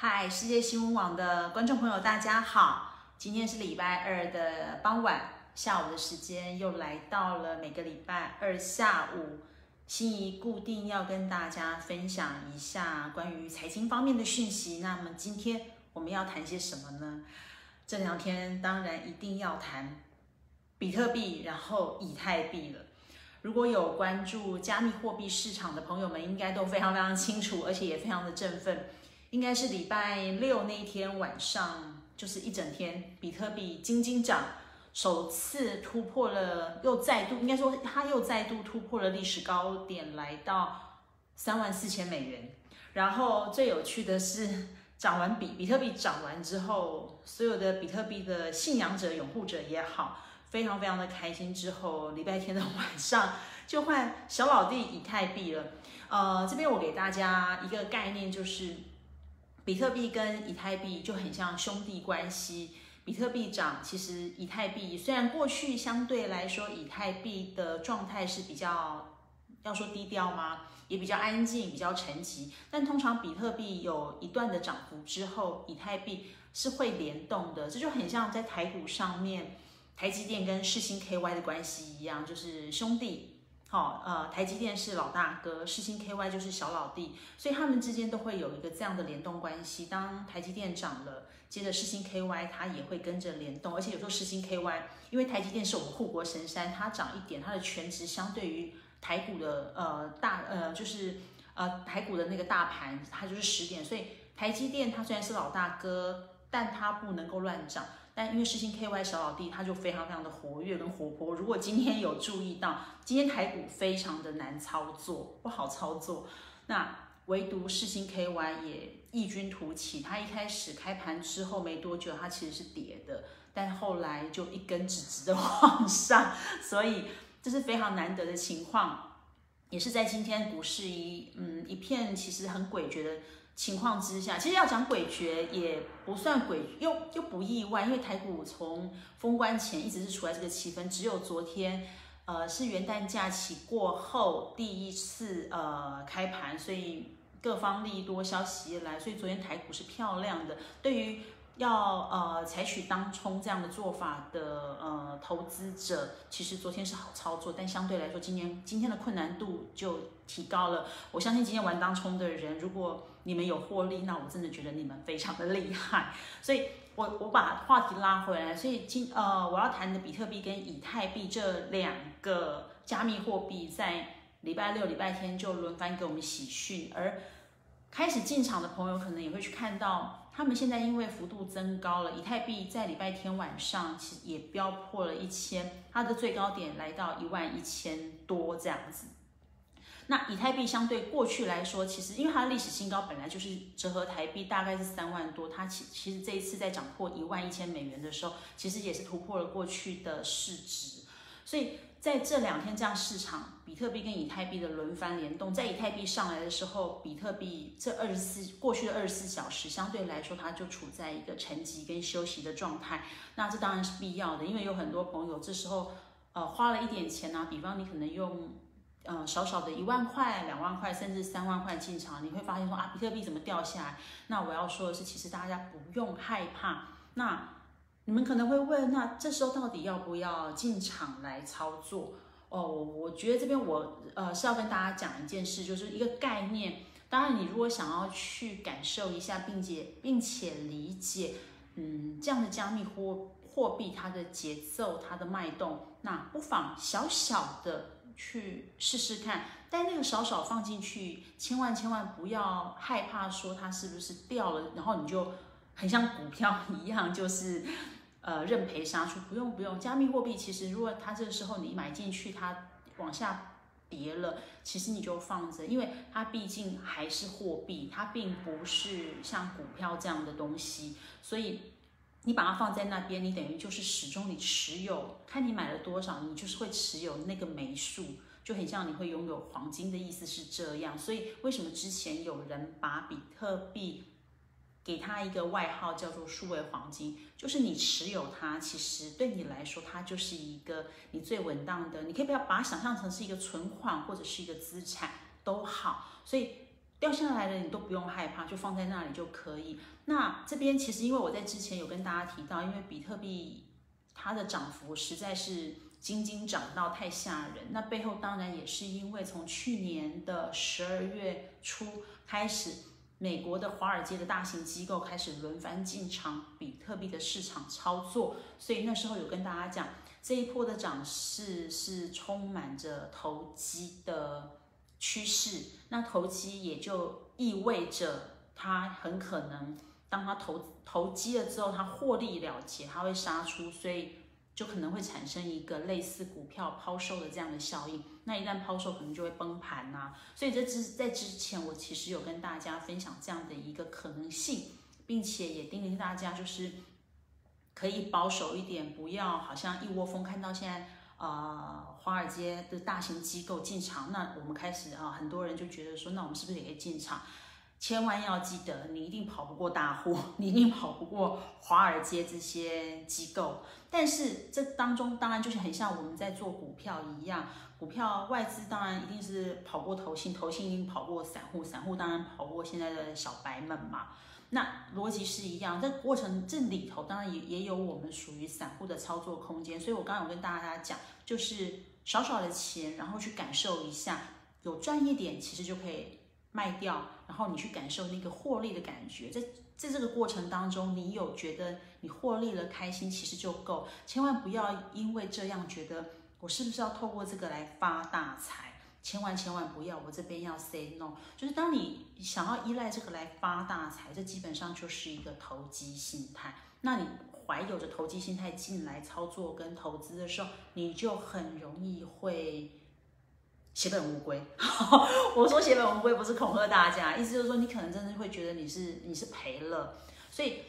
嗨，世界新闻网的观众朋友，大家好！今天是礼拜二的傍晚，下午的时间又来到了每个礼拜二下午，心仪固定要跟大家分享一下关于财经方面的讯息。那么今天我们要谈些什么呢？这两天当然一定要谈比特币，然后以太币了。如果有关注加密货币市场的朋友们，应该都非常非常清楚，而且也非常的振奋。应该是礼拜六那一天晚上，就是一整天，比特币金金涨，首次突破了，又再度应该说它又再度突破了历史高点，来到三万四千美元。然后最有趣的是，涨完比比特币涨完之后，所有的比特币的信仰者、拥护者也好。非常非常的开心，之后礼拜天的 晚上就换小老弟以太币了。呃，这边我给大家一个概念，就是比特币跟以太币就很像兄弟关系。比特币涨，其实以太币虽然过去相对来说以太币的状态是比较要说低调吗？也比较安静，比较沉寂。但通常比特币有一段的涨幅之后，以太币是会联动的，这就很像在台股上面。台积电跟世星 KY 的关系一样，就是兄弟。好，呃，台积电是老大哥，世星 KY 就是小老弟，所以他们之间都会有一个这样的联动关系。当台积电涨了，接着世星 KY 它也会跟着联动，而且有时候世星 KY，因为台积电是我们护国神山，它涨一点，它的全值相对于台股的呃大呃就是呃台股的那个大盘，它就是十点，所以台积电它虽然是老大哥，但它不能够乱涨。但因为世星 KY 小老弟他就非常非常的活跃跟活泼，如果今天有注意到，今天台股非常的难操作，不好操作。那唯独世星 KY 也异军突起，它一开始开盘之后没多久，它其实是跌的，但后来就一根直直的往上，所以这是非常难得的情况，也是在今天股市一嗯一片其实很诡谲的。情况之下，其实要讲诡谲也不算诡，又又不意外，因为台股从封关前一直是处在这个气氛，只有昨天，呃，是元旦假期过后第一次呃开盘，所以各方利多消息来，所以昨天台股是漂亮的。对于要呃采取当冲这样的做法的呃投资者，其实昨天是好操作，但相对来说，今年今天的困难度就提高了。我相信今天玩当冲的人，如果你们有获利，那我真的觉得你们非常的厉害。所以，我我把话题拉回来，所以今呃我要谈的比特币跟以太币这两个加密货币，在礼拜六、礼拜天就轮番给我们喜讯，而开始进场的朋友可能也会去看到。他们现在因为幅度增高了，以太币在礼拜天晚上其实也飙破了一千，它的最高点来到一万一千多这样子。那以太币相对过去来说，其实因为它的历史新高本来就是折合台币大概是三万多，它其其实这一次在涨破一万一千美元的时候，其实也是突破了过去的市值，所以。在这两天这样市场，比特币跟以太币的轮番联动，在以太币上来的时候，比特币这二十四过去的二十四小时相对来说，它就处在一个沉寂跟休息的状态。那这当然是必要的，因为有很多朋友这时候呃花了一点钱啊，比方你可能用呃少少的一万块、两万块，甚至三万块进场，你会发现说啊，比特币怎么掉下来？那我要说的是，其实大家不用害怕。那你们可能会问，那这时候到底要不要进场来操作？哦，我觉得这边我呃是要跟大家讲一件事，就是一个概念。当然，你如果想要去感受一下，并且并且理解，嗯，这样的加密货货币它的节奏、它的脉动，那不妨小小的去试试看。但那个少少放进去，千万千万不要害怕说它是不是掉了，然后你就很像股票一样，就是。呃，认赔杀出不用不用，加密货币其实如果它这个时候你买进去，它往下跌了，其实你就放着，因为它毕竟还是货币，它并不是像股票这样的东西，所以你把它放在那边，你等于就是始终你持有，看你买了多少，你就是会持有那个枚数，就很像你会拥有黄金的意思是这样，所以为什么之前有人把比特币？给它一个外号叫做数位黄金，就是你持有它，其实对你来说，它就是一个你最稳当的。你可以不要把它想象成是一个存款或者是一个资产都好。所以掉下来了，你都不用害怕，就放在那里就可以。那这边其实因为我在之前有跟大家提到，因为比特币它的涨幅实在是斤斤涨到太吓人。那背后当然也是因为从去年的十二月初开始，美国的华尔街的大型机构开始轮番进场比特币的市场操作，所以那时候有跟大家讲，这一波的涨势是充满着投机的。趋势，那投机也就意味着它很可能，当它投投机了之后，它获利了结，它会杀出，所以就可能会产生一个类似股票抛售的这样的效应。那一旦抛售，可能就会崩盘呐。所以这之在之前，我其实有跟大家分享这样的一个可能性，并且也叮咛大家，就是可以保守一点，不要好像一窝蜂看到现在。呃，华尔街的大型机构进场，那我们开始啊，很多人就觉得说，那我们是不是也可以进场？千万要记得，你一定跑不过大户，你一定跑不过华尔街这些机构。但是这当中当然就是很像我们在做股票一样，股票外资当然一定是跑过投信，投信一定跑过散户，散户当然跑过现在的小白们嘛。那逻辑是一样，在过程这里头当然也也有我们属于散户的操作空间，所以我刚刚有跟大家讲，就是少少的钱，然后去感受一下，有赚一点，其实就可以卖掉，然后你去感受那个获利的感觉，在在这个过程当中，你有觉得你获利了开心，其实就够，千万不要因为这样觉得我是不是要透过这个来发大财。千万千万不要，我这边要 say no。就是当你想要依赖这个来发大财，这基本上就是一个投机心态。那你怀有着投机心态进来操作跟投资的时候，你就很容易会血本无归。我说血本无归不是恐吓大家，意思就是说你可能真的会觉得你是你是赔了，所以。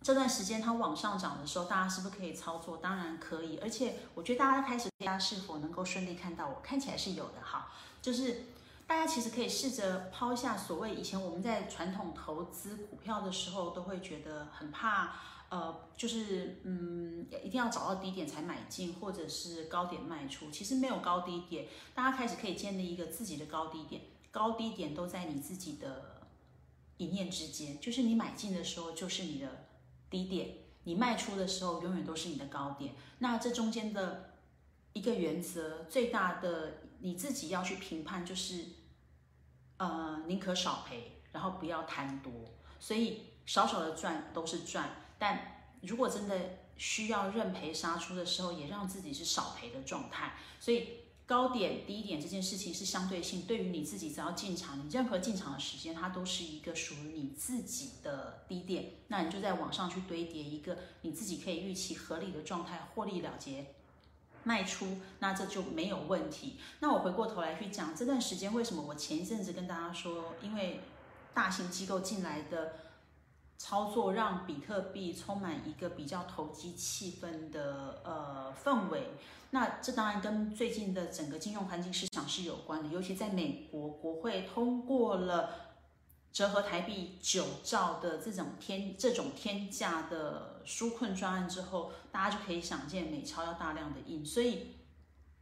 这段时间它往上涨的时候，大家是不是可以操作？当然可以，而且我觉得大家开始，大家是否能够顺利看到我？看起来是有的哈，就是大家其实可以试着抛下所谓以前我们在传统投资股票的时候，都会觉得很怕，呃，就是嗯，一定要找到低点才买进，或者是高点卖出。其实没有高低点，大家开始可以建立一个自己的高低点，高低点都在你自己的一念之间，就是你买进的时候就是你的。低点，你卖出的时候永远都是你的高点。那这中间的一个原则，最大的你自己要去评判，就是呃，宁可少赔，然后不要贪多。所以少少的赚都是赚，但如果真的需要认赔杀出的时候，也让自己是少赔的状态。所以。高点低点这件事情是相对性，对于你自己只要进场，你任何进场的时间，它都是一个属于你自己的低点，那你就在往上去堆叠一个你自己可以预期合理的状态，获利了结，卖出，那这就没有问题。那我回过头来去讲这段时间为什么我前一阵子跟大家说，因为大型机构进来的。操作让比特币充满一个比较投机气氛的呃氛围，那这当然跟最近的整个金融环境市场是有关的，尤其在美国国会通过了折合台币九兆的这种天这种天价的纾困专案之后，大家就可以想见美钞要大量的印，所以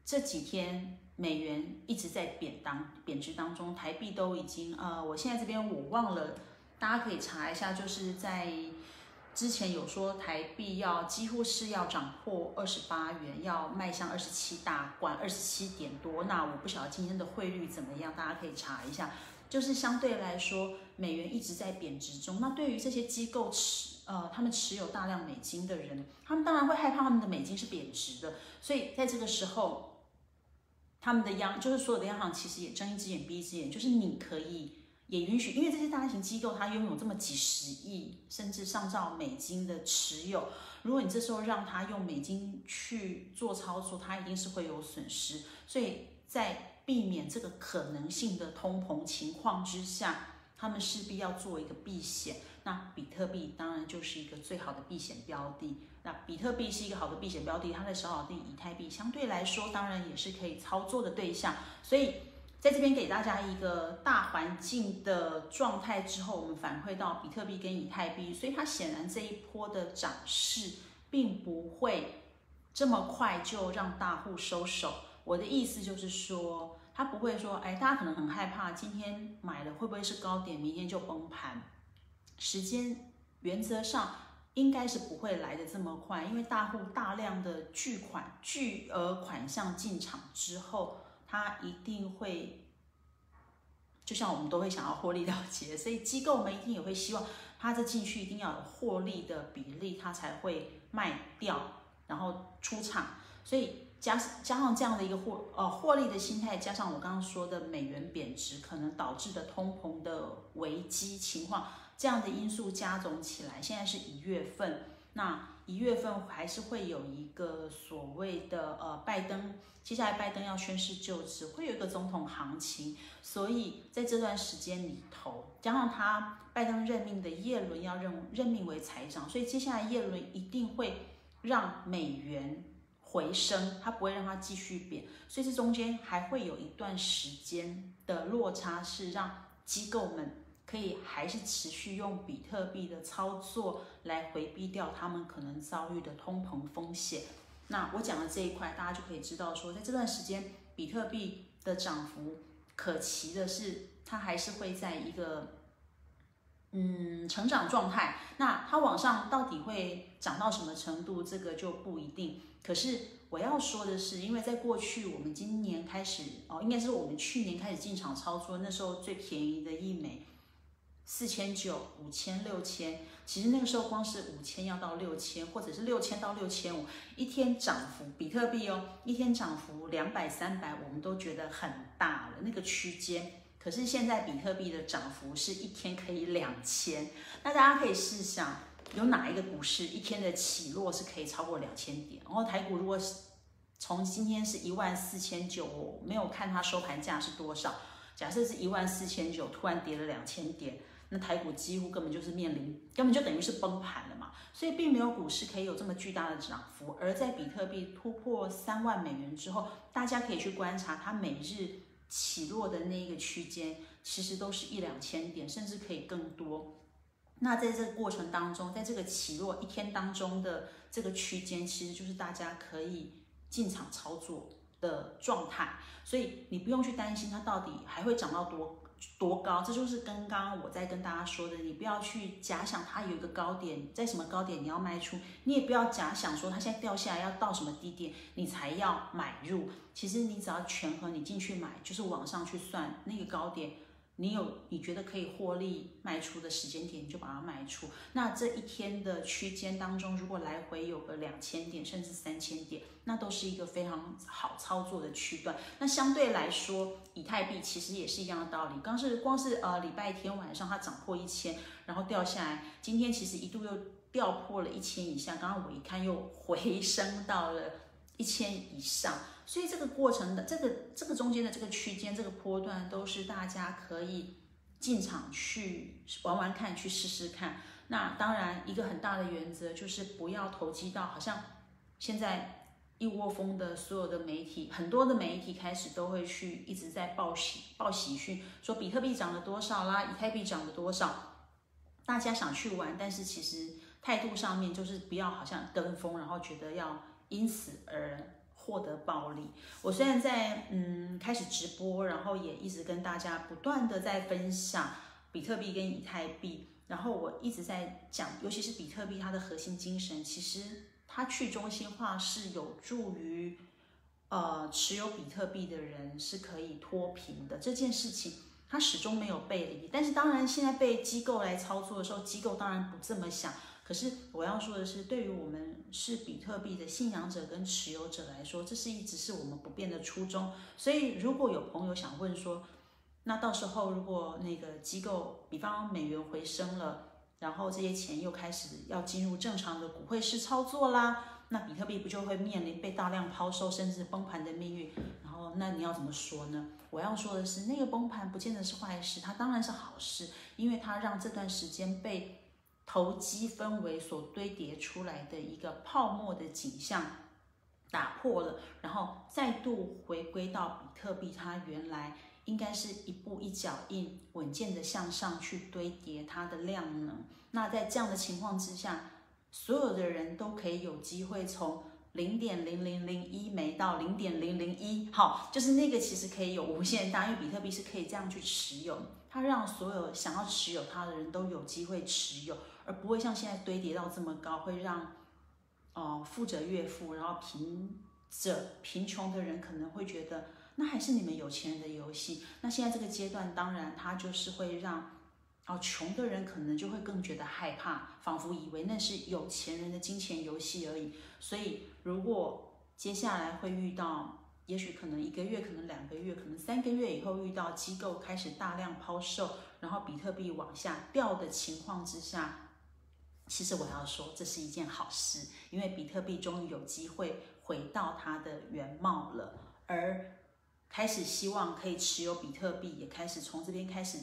这几天美元一直在贬当贬值当中，台币都已经呃，我现在这边我忘了。大家可以查一下，就是在之前有说台币要几乎是要涨破二十八元，要迈向二十七大关，二十七点多。那我不晓得今天的汇率怎么样，大家可以查一下。就是相对来说，美元一直在贬值中。那对于这些机构持呃，他们持有大量美金的人，他们当然会害怕他们的美金是贬值的。所以在这个时候，他们的央就是所有的央行其实也睁一只眼闭一只眼，就是你可以。也允许，因为这些大型机构它拥有这么几十亿甚至上兆美金的持有，如果你这时候让它用美金去做操作，它一定是会有损失。所以在避免这个可能性的通膨情况之下，他们势必要做一个避险。那比特币当然就是一个最好的避险标的。那比特币是一个好的避险标的，它的小老弟以太币相对来说，当然也是可以操作的对象。所以。在这边给大家一个大环境的状态之后，我们反馈到比特币跟以太币，所以它显然这一波的涨势并不会这么快就让大户收手。我的意思就是说，它不会说，哎，大家可能很害怕，今天买了会不会是高点，明天就崩盘？时间原则上应该是不会来的这么快，因为大户大量的巨款、巨额款项进场之后，它一定会，就像我们都会想要获利了结，所以机构们一定也会希望它这进去一定要有获利的比例，它才会卖掉，然后出场，所以。加加上这样的一个获呃获利的心态，加上我刚刚说的美元贬值可能导致的通膨的危机情况，这样的因素加总起来，现在是一月份，那一月份还是会有一个所谓的呃拜登，接下来拜登要宣誓就职，会有一个总统行情，所以在这段时间里头，加上他拜登任命的耶伦要任任命为财长，所以接下来耶伦一定会让美元。回升，它不会让它继续贬，所以这中间还会有一段时间的落差，是让机构们可以还是持续用比特币的操作来回避掉他们可能遭遇的通膨风险。那我讲的这一块，大家就可以知道说，在这段时间，比特币的涨幅可期的是，它还是会在一个嗯成长状态。那它往上到底会涨到什么程度，这个就不一定。可是我要说的是，因为在过去我们今年开始哦，应该是我们去年开始进场操作，那时候最便宜的一枚四千九、五千、六千，其实那个时候光是五千要到六千，或者是六千到六千五，一天涨幅比特币哦，一天涨幅两百、三百，我们都觉得很大了那个区间。可是现在比特币的涨幅是一天可以两千，那大家可以试想。有哪一个股市一天的起落是可以超过两千点？然后台股如果是从今天是一万四千九，我没有看它收盘价是多少。假设是一万四千九，突然跌了两千点，那台股几乎根本就是面临，根本就等于是崩盘了嘛。所以并没有股市可以有这么巨大的涨幅。而在比特币突破三万美元之后，大家可以去观察它每日起落的那一个区间，其实都是一两千点，甚至可以更多。那在这个过程当中，在这个起落一天当中的这个区间，其实就是大家可以进场操作的状态，所以你不用去担心它到底还会涨到多多高。这就是跟刚刚我在跟大家说的，你不要去假想它有一个高点，在什么高点你要卖出，你也不要假想说它现在掉下来要到什么低点你才要买入。其实你只要权衡，你进去买就是往上去算那个高点。你有你觉得可以获利卖出的时间点，你就把它卖出。那这一天的区间当中，如果来回有个两千点甚至三千点，那都是一个非常好操作的区段。那相对来说，以太币其实也是一样的道理。刚是光是呃礼拜天晚上它涨破一千，然后掉下来，今天其实一度又掉破了一千以下，刚刚我一看又回 升到了一千以上。所以这个过程的这个这个中间的这个区间这个波段都是大家可以进场去玩玩看，去试试看。那当然一个很大的原则就是不要投机到好像现在一窝蜂的所有的媒体，很多的媒体开始都会去一直在报喜报喜讯，说比特币涨了多少啦，以太币涨了多少，大家想去玩，但是其实态度上面就是不要好像跟风，然后觉得要因此而。获得暴利。我虽然在嗯开始直播，然后也一直跟大家不断的在分享比特币跟以太币，然后我一直在讲，尤其是比特币它的核心精神，其实它去中心化是有助于呃持有比特币的人是可以脱贫的这件事情，它始终没有背离。但是当然现在被机构来操作的时候，机构当然不这么想。可是我要说的是，对于我们是比特币的信仰者跟持有者来说，这是一直是我们不变的初衷。所以，如果有朋友想问说，那到时候如果那个机构，比方美元回升了，然后这些钱又开始要进入正常的股汇式操作啦，那比特币不就会面临被大量抛售甚至崩盘的命运？然后，那你要怎么说呢？我要说的是，那个崩盘不见得是坏事，它当然是好事，因为它让这段时间被。投机氛围所堆叠出来的一个泡沫的景象打破了，然后再度回归到比特币，它原来应该是一步一脚印，稳健的向上去堆叠它的量能。那在这样的情况之下，所有的人都可以有机会从零点零零零一枚到零点零零一，好，就是那个其实可以有无限大，因为比特币是可以这样去持有，它让所有想要持有它的人都有机会持有，而不会像现在堆叠到这么高，会让哦富者越富，然后贫者贫穷的人可能会觉得那还是你们有钱人的游戏。那现在这个阶段，当然它就是会让。哦，穷的人可能就会更觉得害怕，仿佛以为那是有钱人的金钱游戏而已。所以，如果接下来会遇到，也许可能一个月，可能两个月，可能三个月以后遇到机构开始大量抛售，然后比特币往下掉的情况之下，其实我要说，这是一件好事，因为比特币终于有机会回到它的原貌了，而开始希望可以持有比特币，也开始从这边开始。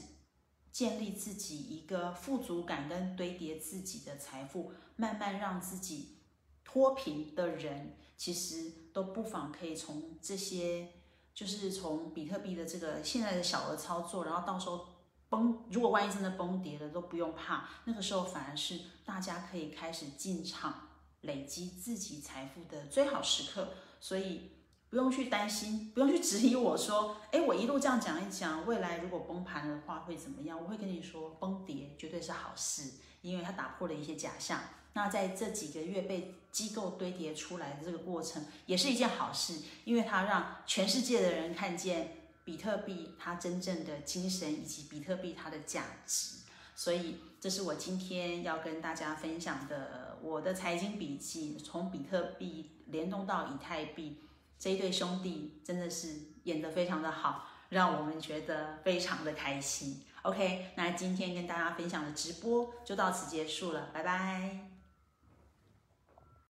建立自己一个富足感跟堆叠自己的财富，慢慢让自己脱贫的人，其实都不妨可以从这些，就是从比特币的这个现在的小额操作，然后到时候崩，如果万一真的崩跌了，都不用怕，那个时候反而是大家可以开始进场累积自己财富的最好时刻，所以。不用去担心，不用去质疑我说，哎，我一路这样讲一讲，未来如果崩盘的话会怎么样？我会跟你说，崩跌绝对是好事，因为它打破了一些假象。那在这几个月被机构堆叠出来的这个过程，也是一件好事，因为它让全世界的人看见比特币它真正的精神以及比特币它的价值。所以，这是我今天要跟大家分享的我的财经笔记，从比特币联动到以太币。这一对兄弟真的是演得非常的好，让我们觉得非常的开心。OK，那今天跟大家分享的直播就到此结束了，拜拜。